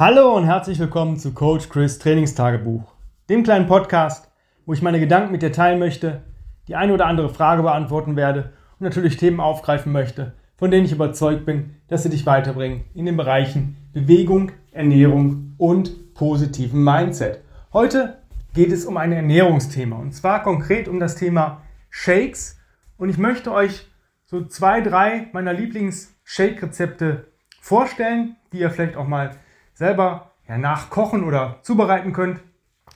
Hallo und herzlich willkommen zu Coach Chris Trainingstagebuch, dem kleinen Podcast, wo ich meine Gedanken mit dir teilen möchte, die eine oder andere Frage beantworten werde und natürlich Themen aufgreifen möchte, von denen ich überzeugt bin, dass sie dich weiterbringen in den Bereichen Bewegung, Ernährung und positiven Mindset. Heute geht es um ein Ernährungsthema und zwar konkret um das Thema Shakes und ich möchte euch so zwei, drei meiner Lieblings-Shake-Rezepte vorstellen, die ihr vielleicht auch mal selber ja, nachkochen oder zubereiten könnt.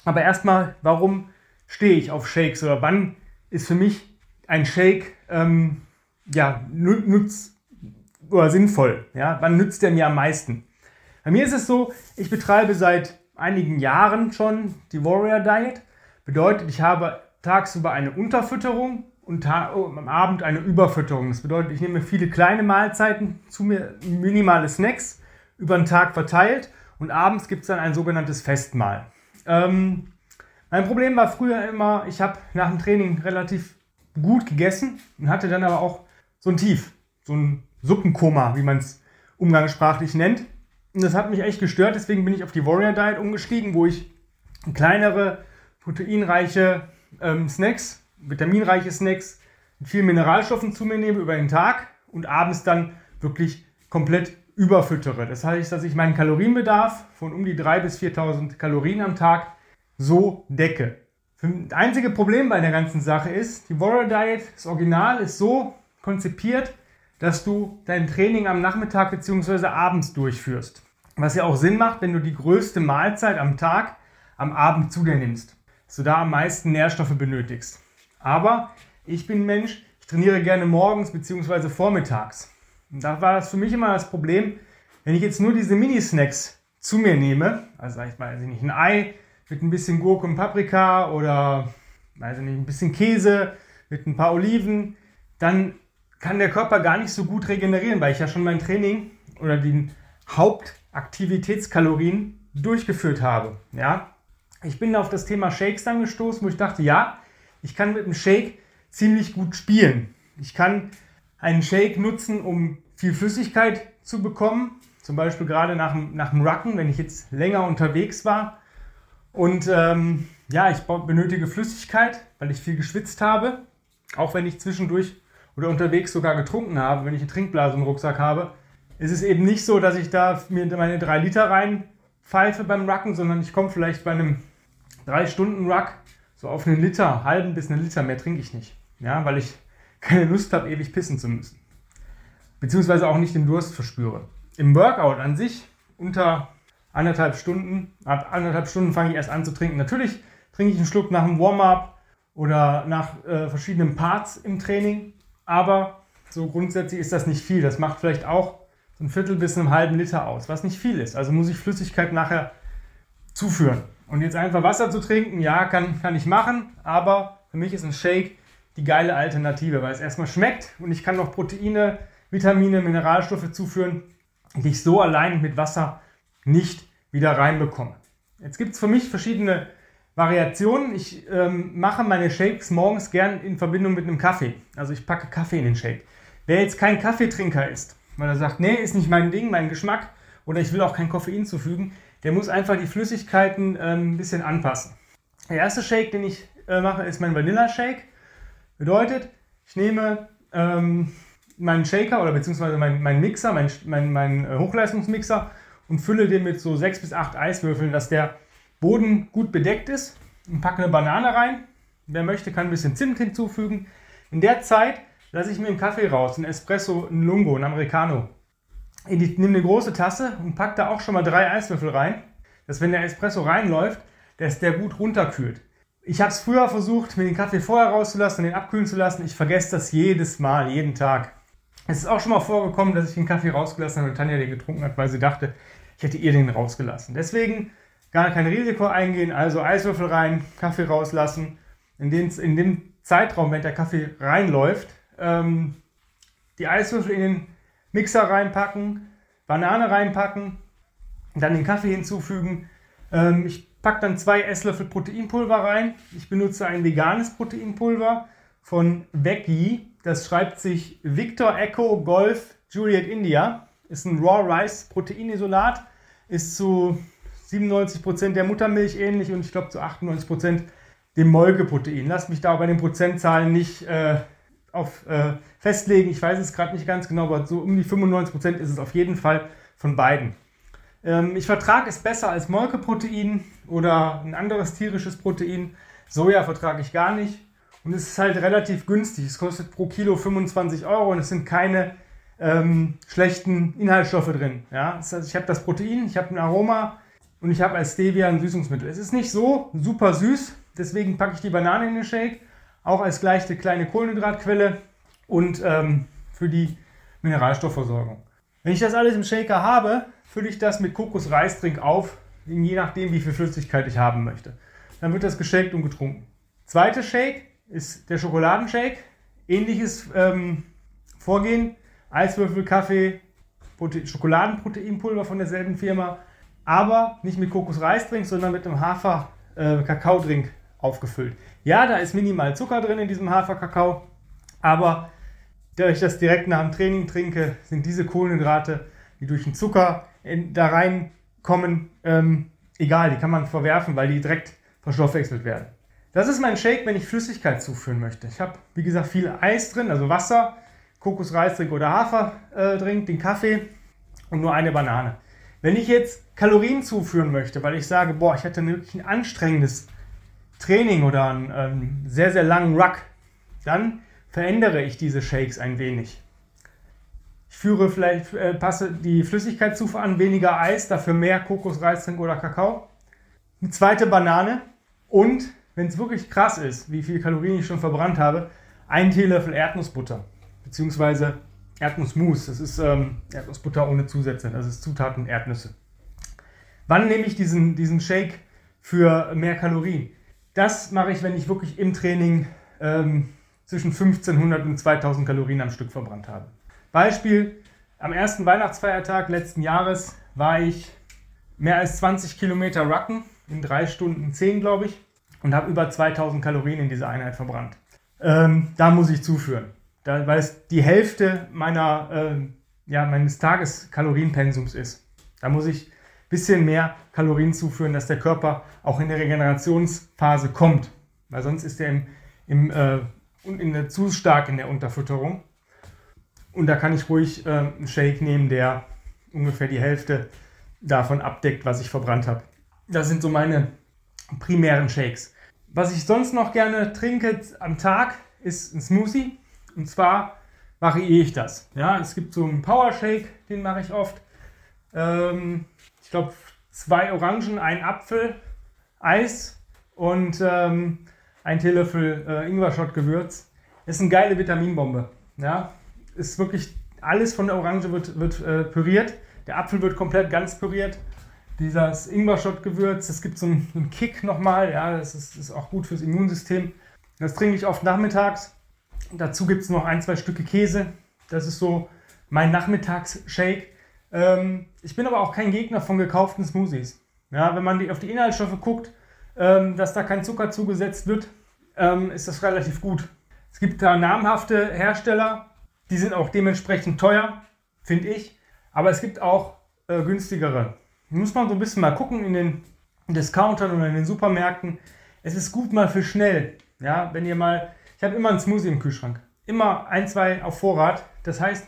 Aber erstmal, warum stehe ich auf Shakes oder wann ist für mich ein Shake ähm, ja, nutz oder sinnvoll? Ja? Wann nützt der mir am meisten? Bei mir ist es so, ich betreibe seit einigen Jahren schon die Warrior Diet. Bedeutet, ich habe tagsüber eine Unterfütterung und oh, am Abend eine Überfütterung. Das bedeutet, ich nehme viele kleine Mahlzeiten zu mir, minimale Snacks über den Tag verteilt und abends gibt es dann ein sogenanntes Festmahl. Ähm, mein Problem war früher immer, ich habe nach dem Training relativ gut gegessen und hatte dann aber auch so ein Tief, so ein Suppenkoma, wie man es umgangssprachlich nennt. Und das hat mich echt gestört, deswegen bin ich auf die Warrior Diet umgestiegen, wo ich kleinere, proteinreiche ähm, Snacks, vitaminreiche Snacks mit vielen Mineralstoffen zu mir nehme über den Tag und abends dann wirklich komplett überfüttere. Das heißt, dass ich meinen Kalorienbedarf von um die 3.000 bis 4.000 Kalorien am Tag so decke. Das einzige Problem bei der ganzen Sache ist, die Warrior Diet, das Original, ist so konzipiert, dass du dein Training am Nachmittag bzw. abends durchführst. Was ja auch Sinn macht, wenn du die größte Mahlzeit am Tag am Abend zu dir nimmst. Dass du da am meisten Nährstoffe benötigst. Aber ich bin Mensch, ich trainiere gerne morgens bzw. vormittags. Und da war das für mich immer das Problem, wenn ich jetzt nur diese Mini-Snacks zu mir nehme, also ich also nicht ein Ei mit ein bisschen Gurke und Paprika oder weiß nicht, ein bisschen Käse mit ein paar Oliven, dann kann der Körper gar nicht so gut regenerieren, weil ich ja schon mein Training oder die Hauptaktivitätskalorien durchgeführt habe. Ja? Ich bin auf das Thema Shakes dann gestoßen, wo ich dachte, ja, ich kann mit dem Shake ziemlich gut spielen. Ich kann einen Shake nutzen, um viel Flüssigkeit zu bekommen. Zum Beispiel gerade nach, nach dem Rucken, wenn ich jetzt länger unterwegs war. Und ähm, ja, ich benötige Flüssigkeit, weil ich viel geschwitzt habe. Auch wenn ich zwischendurch oder unterwegs sogar getrunken habe, wenn ich eine Trinkblase im Rucksack habe, ist es eben nicht so, dass ich da mir meine drei Liter reinpfeife beim Rucken, sondern ich komme vielleicht bei einem drei Stunden Ruck so auf einen Liter, halben bis einen Liter mehr trinke ich nicht. Ja, weil ich keine Lust habe, ewig pissen zu müssen beziehungsweise auch nicht den Durst verspüre. Im Workout an sich unter anderthalb Stunden, ab anderthalb Stunden fange ich erst an zu trinken. Natürlich trinke ich einen Schluck nach dem Warm-up oder nach äh, verschiedenen Parts im Training, aber so grundsätzlich ist das nicht viel. Das macht vielleicht auch so ein Viertel bis einen halben Liter aus, was nicht viel ist. Also muss ich Flüssigkeit nachher zuführen. Und jetzt einfach Wasser zu trinken, ja, kann, kann ich machen, aber für mich ist ein Shake die geile Alternative, weil es erstmal schmeckt und ich kann noch Proteine Vitamine, Mineralstoffe zuführen, die ich so allein mit Wasser nicht wieder reinbekomme. Jetzt gibt es für mich verschiedene Variationen. Ich ähm, mache meine Shakes morgens gern in Verbindung mit einem Kaffee. Also ich packe Kaffee in den Shake. Wer jetzt kein Kaffeetrinker ist, weil er sagt, nee, ist nicht mein Ding, mein Geschmack oder ich will auch kein Koffein zufügen, der muss einfach die Flüssigkeiten ähm, ein bisschen anpassen. Der erste Shake, den ich äh, mache, ist mein Vanilla Shake. Bedeutet, ich nehme ähm, meinen Shaker oder beziehungsweise meinen mein Mixer, meinen mein, mein äh, Hochleistungsmixer und fülle den mit so sechs bis acht Eiswürfeln, dass der Boden gut bedeckt ist und packe eine Banane rein. Wer möchte, kann ein bisschen Zimt hinzufügen. In der Zeit lasse ich mir einen Kaffee raus, einen Espresso, einen Lungo, einen Americano. Ich nehme eine große Tasse und packe da auch schon mal drei Eiswürfel rein, dass wenn der Espresso reinläuft, dass der gut runterkühlt. Ich habe es früher versucht, mir den Kaffee vorher rauszulassen und den abkühlen zu lassen. Ich vergesse das jedes Mal, jeden Tag. Es ist auch schon mal vorgekommen, dass ich den Kaffee rausgelassen habe und Tanja den getrunken hat, weil sie dachte, ich hätte ihr den rausgelassen. Deswegen gar kein Risiko eingehen, also Eiswürfel rein, Kaffee rauslassen. In, den, in dem Zeitraum, wenn der Kaffee reinläuft, ähm, die Eiswürfel in den Mixer reinpacken, Banane reinpacken, dann den Kaffee hinzufügen. Ähm, ich packe dann zwei Esslöffel Proteinpulver rein. Ich benutze ein veganes Proteinpulver von Veggie. Das schreibt sich Victor Echo Golf Juliet India. Ist ein Raw Rice Proteinisolat ist zu 97% der Muttermilch ähnlich und ich glaube zu 98% dem Molkeprotein. Lass mich da bei den Prozentzahlen nicht äh, auf, äh, festlegen. Ich weiß es gerade nicht ganz genau, aber so um die 95% ist es auf jeden Fall von beiden. Ähm, ich vertrage es besser als Molkeprotein oder ein anderes tierisches Protein. Soja vertrage ich gar nicht. Und es ist halt relativ günstig. Es kostet pro Kilo 25 Euro und es sind keine ähm, schlechten Inhaltsstoffe drin. Ja? Das heißt, ich habe das Protein, ich habe ein Aroma und ich habe als Stevia ein Süßungsmittel. Es ist nicht so super süß, deswegen packe ich die Banane in den Shake, auch als gleiche kleine Kohlenhydratquelle und ähm, für die Mineralstoffversorgung. Wenn ich das alles im Shaker habe, fülle ich das mit Kokosreisdrink auf, je nachdem, wie viel Flüssigkeit ich haben möchte. Dann wird das geshakt und getrunken. Zweiter Shake ist der Schokoladenshake. Ähnliches ähm, Vorgehen. Eiswürfel, Kaffee, Prote Schokoladenproteinpulver von derselben Firma, aber nicht mit Kokosreisdrink, sondern mit einem Hafer-Kakao-Drink äh, aufgefüllt. Ja, da ist minimal Zucker drin in diesem Hafer-Kakao, aber da ich das direkt nach dem Training trinke, sind diese Kohlenhydrate, die durch den Zucker in, da reinkommen, ähm, egal, die kann man verwerfen, weil die direkt verstoffwechselt werden. Das ist mein Shake, wenn ich Flüssigkeit zuführen möchte. Ich habe, wie gesagt, viel Eis drin, also Wasser, Kokosreisdrink oder Haferdrink, den Kaffee und nur eine Banane. Wenn ich jetzt Kalorien zuführen möchte, weil ich sage, boah, ich hatte wirklich ein anstrengendes Training oder einen, einen sehr, sehr langen Ruck, dann verändere ich diese Shakes ein wenig. Ich führe vielleicht, äh, passe die Flüssigkeitszufuhr an, weniger Eis, dafür mehr Kokosreisdrink oder Kakao. Eine zweite Banane und, wenn es wirklich krass ist, wie viel Kalorien ich schon verbrannt habe, ein Teelöffel Erdnussbutter beziehungsweise Erdnussmus. Das ist ähm, Erdnussbutter ohne Zusätze. Das ist Zutaten Erdnüsse. Wann nehme ich diesen, diesen Shake für mehr Kalorien? Das mache ich, wenn ich wirklich im Training ähm, zwischen 1500 und 2000 Kalorien am Stück verbrannt habe. Beispiel, am ersten Weihnachtsfeiertag letzten Jahres war ich mehr als 20 Kilometer Rucken in drei Stunden 10, glaube ich, und habe über 2000 Kalorien in dieser Einheit verbrannt. Ähm, da muss ich zuführen da, weil es die Hälfte meiner, äh, ja, meines Tageskalorienpensums ist. Da muss ich ein bisschen mehr Kalorien zuführen, dass der Körper auch in der Regenerationsphase kommt. Weil sonst ist er im, im, äh, in der, zu stark in der Unterfütterung. Und da kann ich ruhig äh, einen Shake nehmen, der ungefähr die Hälfte davon abdeckt, was ich verbrannt habe. Das sind so meine primären Shakes. Was ich sonst noch gerne trinke am Tag, ist ein Smoothie. Und zwar variiere ich das. Ja, es gibt so einen Power Shake, den mache ich oft. Ähm, ich glaube, zwei Orangen, ein Apfel, Eis und ähm, ein Teelöffel äh, Ingwer-Shot-Gewürz. Ist eine geile Vitaminbombe. Ja, ist wirklich alles von der Orange wird, wird äh, püriert. Der Apfel wird komplett ganz püriert. Dieses Ingwer-Shot-Gewürz, das gibt so einen, einen Kick nochmal. Ja, das ist, ist auch gut fürs Immunsystem. Das trinke ich oft nachmittags. Dazu gibt es noch ein, zwei Stücke Käse. Das ist so mein Nachmittagsshake. Ähm, ich bin aber auch kein Gegner von gekauften Smoothies. Ja, wenn man die, auf die Inhaltsstoffe guckt, ähm, dass da kein Zucker zugesetzt wird, ähm, ist das relativ gut. Es gibt da namhafte Hersteller, die sind auch dementsprechend teuer, finde ich. Aber es gibt auch äh, günstigere. Muss man so ein bisschen mal gucken in den Discountern oder in den Supermärkten. Es ist gut mal für schnell. Ja, wenn ihr mal ich habe immer einen Smoothie im Kühlschrank. Immer ein, zwei auf Vorrat. Das heißt,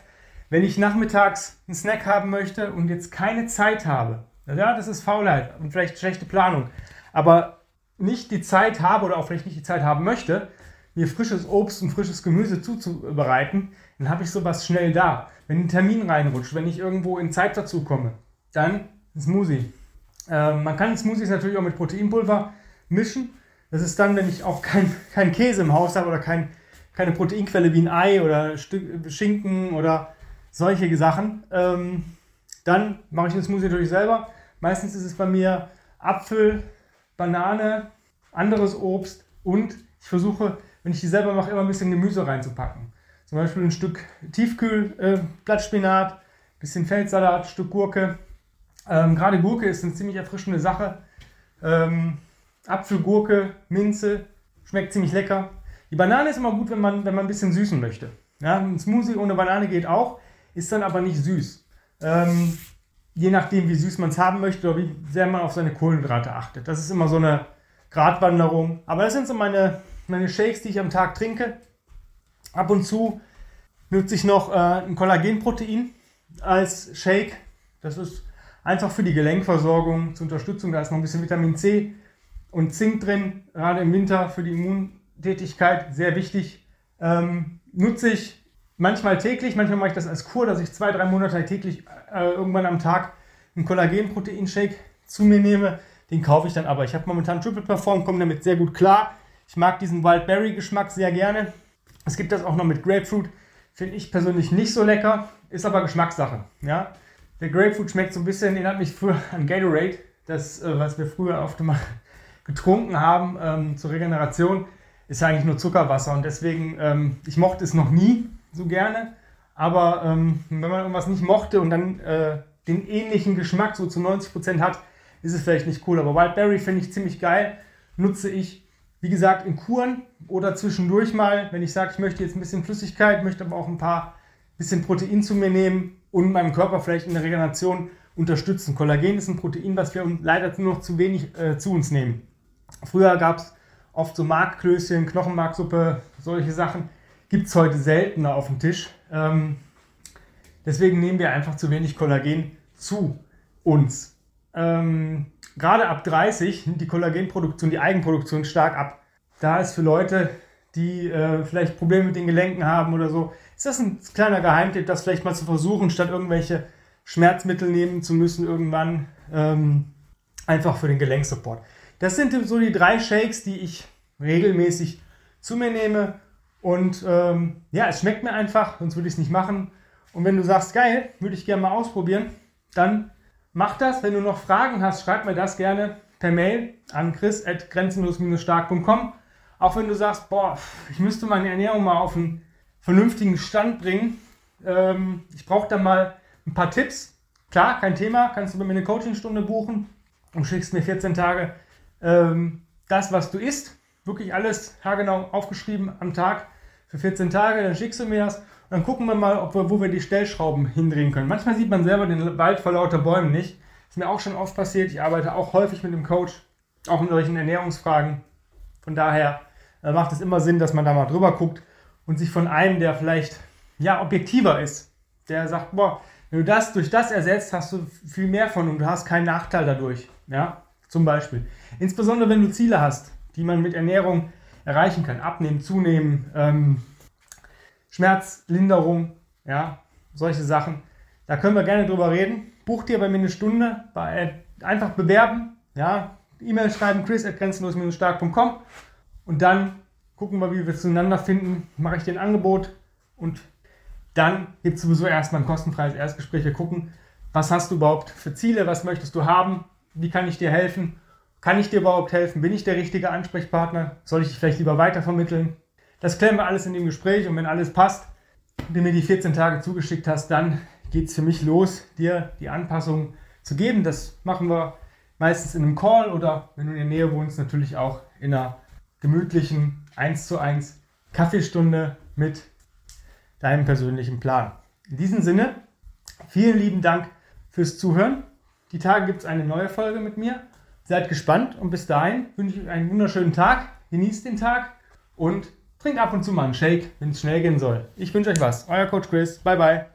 wenn ich nachmittags einen Snack haben möchte und jetzt keine Zeit habe, ja, das ist Faulheit und vielleicht schlechte Planung, aber nicht die Zeit habe oder auch vielleicht nicht die Zeit haben möchte, mir frisches Obst und frisches Gemüse zuzubereiten, dann habe ich sowas schnell da. Wenn ein Termin reinrutscht, wenn ich irgendwo in Zeit dazu komme, dann Smoothie. Äh, man kann Smoothies natürlich auch mit Proteinpulver mischen. Das ist dann, wenn ich auch kein, kein Käse im Haus habe oder kein, keine Proteinquelle wie ein Ei oder Stück, Schinken oder solche Sachen. Ähm, dann mache ich den Smoothie natürlich selber. Meistens ist es bei mir Apfel, Banane, anderes Obst und ich versuche, wenn ich die selber mache, immer ein bisschen Gemüse reinzupacken. Zum Beispiel ein Stück Tiefkühl, äh, Blattspinat, bisschen Feldsalat, Stück Gurke. Ähm, Gerade Gurke ist eine ziemlich erfrischende Sache. Ähm, Apfel, Gurke, Minze, schmeckt ziemlich lecker. Die Banane ist immer gut, wenn man, wenn man ein bisschen süßen möchte. Ja, ein Smoothie ohne Banane geht auch, ist dann aber nicht süß. Ähm, je nachdem, wie süß man es haben möchte oder wie sehr man auf seine Kohlenhydrate achtet. Das ist immer so eine Gratwanderung. Aber das sind so meine, meine Shakes, die ich am Tag trinke. Ab und zu nutze ich noch äh, ein Kollagenprotein als Shake. Das ist einfach für die Gelenkversorgung zur Unterstützung. Da ist noch ein bisschen Vitamin C und Zink drin, gerade im Winter für die Immuntätigkeit sehr wichtig. Ähm, nutze ich manchmal täglich, manchmal mache ich das als Kur, dass ich zwei, drei Monate täglich äh, irgendwann am Tag einen Kollagenproteinshake zu mir nehme. Den kaufe ich dann aber. Ich habe momentan Triple Perform, komme damit sehr gut klar. Ich mag diesen Wildberry Geschmack sehr gerne. Es gibt das auch noch mit Grapefruit. Finde ich persönlich nicht so lecker, ist aber Geschmackssache. Ja? Der Grapefruit schmeckt so ein bisschen, erinnert mich früher an Gatorade, das, äh, was wir früher oft mal getrunken haben ähm, zur Regeneration, ist eigentlich nur Zuckerwasser. Und deswegen, ähm, ich mochte es noch nie so gerne. Aber ähm, wenn man irgendwas nicht mochte und dann äh, den ähnlichen Geschmack so zu 90% hat, ist es vielleicht nicht cool. Aber Wildberry finde ich ziemlich geil. Nutze ich, wie gesagt, in Kuren oder zwischendurch mal, wenn ich sage, ich möchte jetzt ein bisschen Flüssigkeit, möchte aber auch ein paar bisschen Protein zu mir nehmen und meinem Körper vielleicht in der Regeneration unterstützen. Kollagen ist ein Protein, was wir leider nur noch zu wenig äh, zu uns nehmen. Früher gab es oft so Markklößchen, Knochenmarksuppe, solche Sachen. Gibt es heute seltener auf dem Tisch. Ähm, deswegen nehmen wir einfach zu wenig Kollagen zu uns. Ähm, gerade ab 30 nimmt die Kollagenproduktion, die Eigenproduktion stark ab. Da ist für Leute, die äh, vielleicht Probleme mit den Gelenken haben oder so, ist das ein kleiner Geheimtipp, das vielleicht mal zu versuchen, statt irgendwelche Schmerzmittel nehmen zu müssen irgendwann, ähm, einfach für den Gelenksupport. Das sind so die drei Shakes, die ich regelmäßig zu mir nehme. Und ähm, ja, es schmeckt mir einfach, sonst würde ich es nicht machen. Und wenn du sagst, geil, würde ich gerne mal ausprobieren, dann mach das. Wenn du noch Fragen hast, schreib mir das gerne per Mail an chris.grenzenlos-stark.com. Auch wenn du sagst, boah, ich müsste meine Ernährung mal auf einen vernünftigen Stand bringen. Ähm, ich brauche da mal ein paar Tipps. Klar, kein Thema, kannst du bei mir eine Coachingstunde buchen und schickst mir 14 Tage ähm, das, was du isst, wirklich alles haargenau aufgeschrieben am Tag für 14 Tage, dann schickst du mir das und dann gucken wir mal, ob wir, wo wir die Stellschrauben hindrehen können. Manchmal sieht man selber den Wald vor lauter Bäumen nicht. Ist mir auch schon oft passiert. Ich arbeite auch häufig mit dem Coach, auch in solchen Ernährungsfragen. Von daher äh, macht es immer Sinn, dass man da mal drüber guckt und sich von einem, der vielleicht ja objektiver ist, der sagt, boah, wenn du das durch das ersetzt, hast du viel mehr von und du hast keinen Nachteil dadurch. Ja, zum Beispiel. Insbesondere wenn du Ziele hast, die man mit Ernährung erreichen kann. Abnehmen, zunehmen, ähm, Schmerzlinderung, ja, solche Sachen. Da können wir gerne drüber reden. Buch dir bei mir eine Stunde, bei, einfach bewerben, ja, E-Mail schreiben, chris.grenzenlos-stark.com und dann gucken wir, wie wir zueinander finden. Mache ich dir ein Angebot und dann gibt es sowieso erstmal ein kostenfreies Erstgespräch. Wir gucken, was hast du überhaupt für Ziele, was möchtest du haben, wie kann ich dir helfen kann ich dir überhaupt helfen? Bin ich der richtige Ansprechpartner? Soll ich dich vielleicht lieber weitervermitteln? Das klären wir alles in dem Gespräch und wenn alles passt, du mir die 14 Tage zugeschickt hast, dann geht es für mich los, dir die Anpassung zu geben. Das machen wir meistens in einem Call oder wenn du in der Nähe wohnst, natürlich auch in einer gemütlichen 1 zu 1 Kaffeestunde mit deinem persönlichen Plan. In diesem Sinne, vielen lieben Dank fürs Zuhören. Die Tage gibt es eine neue Folge mit mir. Seid gespannt und bis dahin wünsche ich euch einen wunderschönen Tag. Genießt den Tag und trinkt ab und zu mal einen Shake, wenn es schnell gehen soll. Ich wünsche euch was. Euer Coach Chris. Bye bye.